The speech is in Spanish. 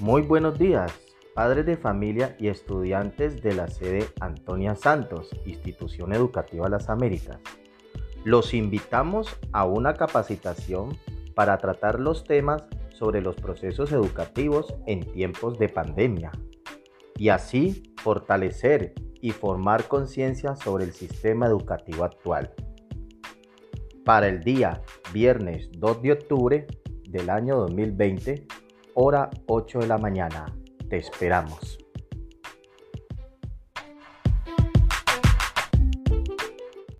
Muy buenos días, padres de familia y estudiantes de la sede Antonia Santos, Institución Educativa Las Américas. Los invitamos a una capacitación para tratar los temas sobre los procesos educativos en tiempos de pandemia y así fortalecer y formar conciencia sobre el sistema educativo actual. Para el día viernes 2 de octubre del año 2020, hora 8 de la mañana. Te esperamos.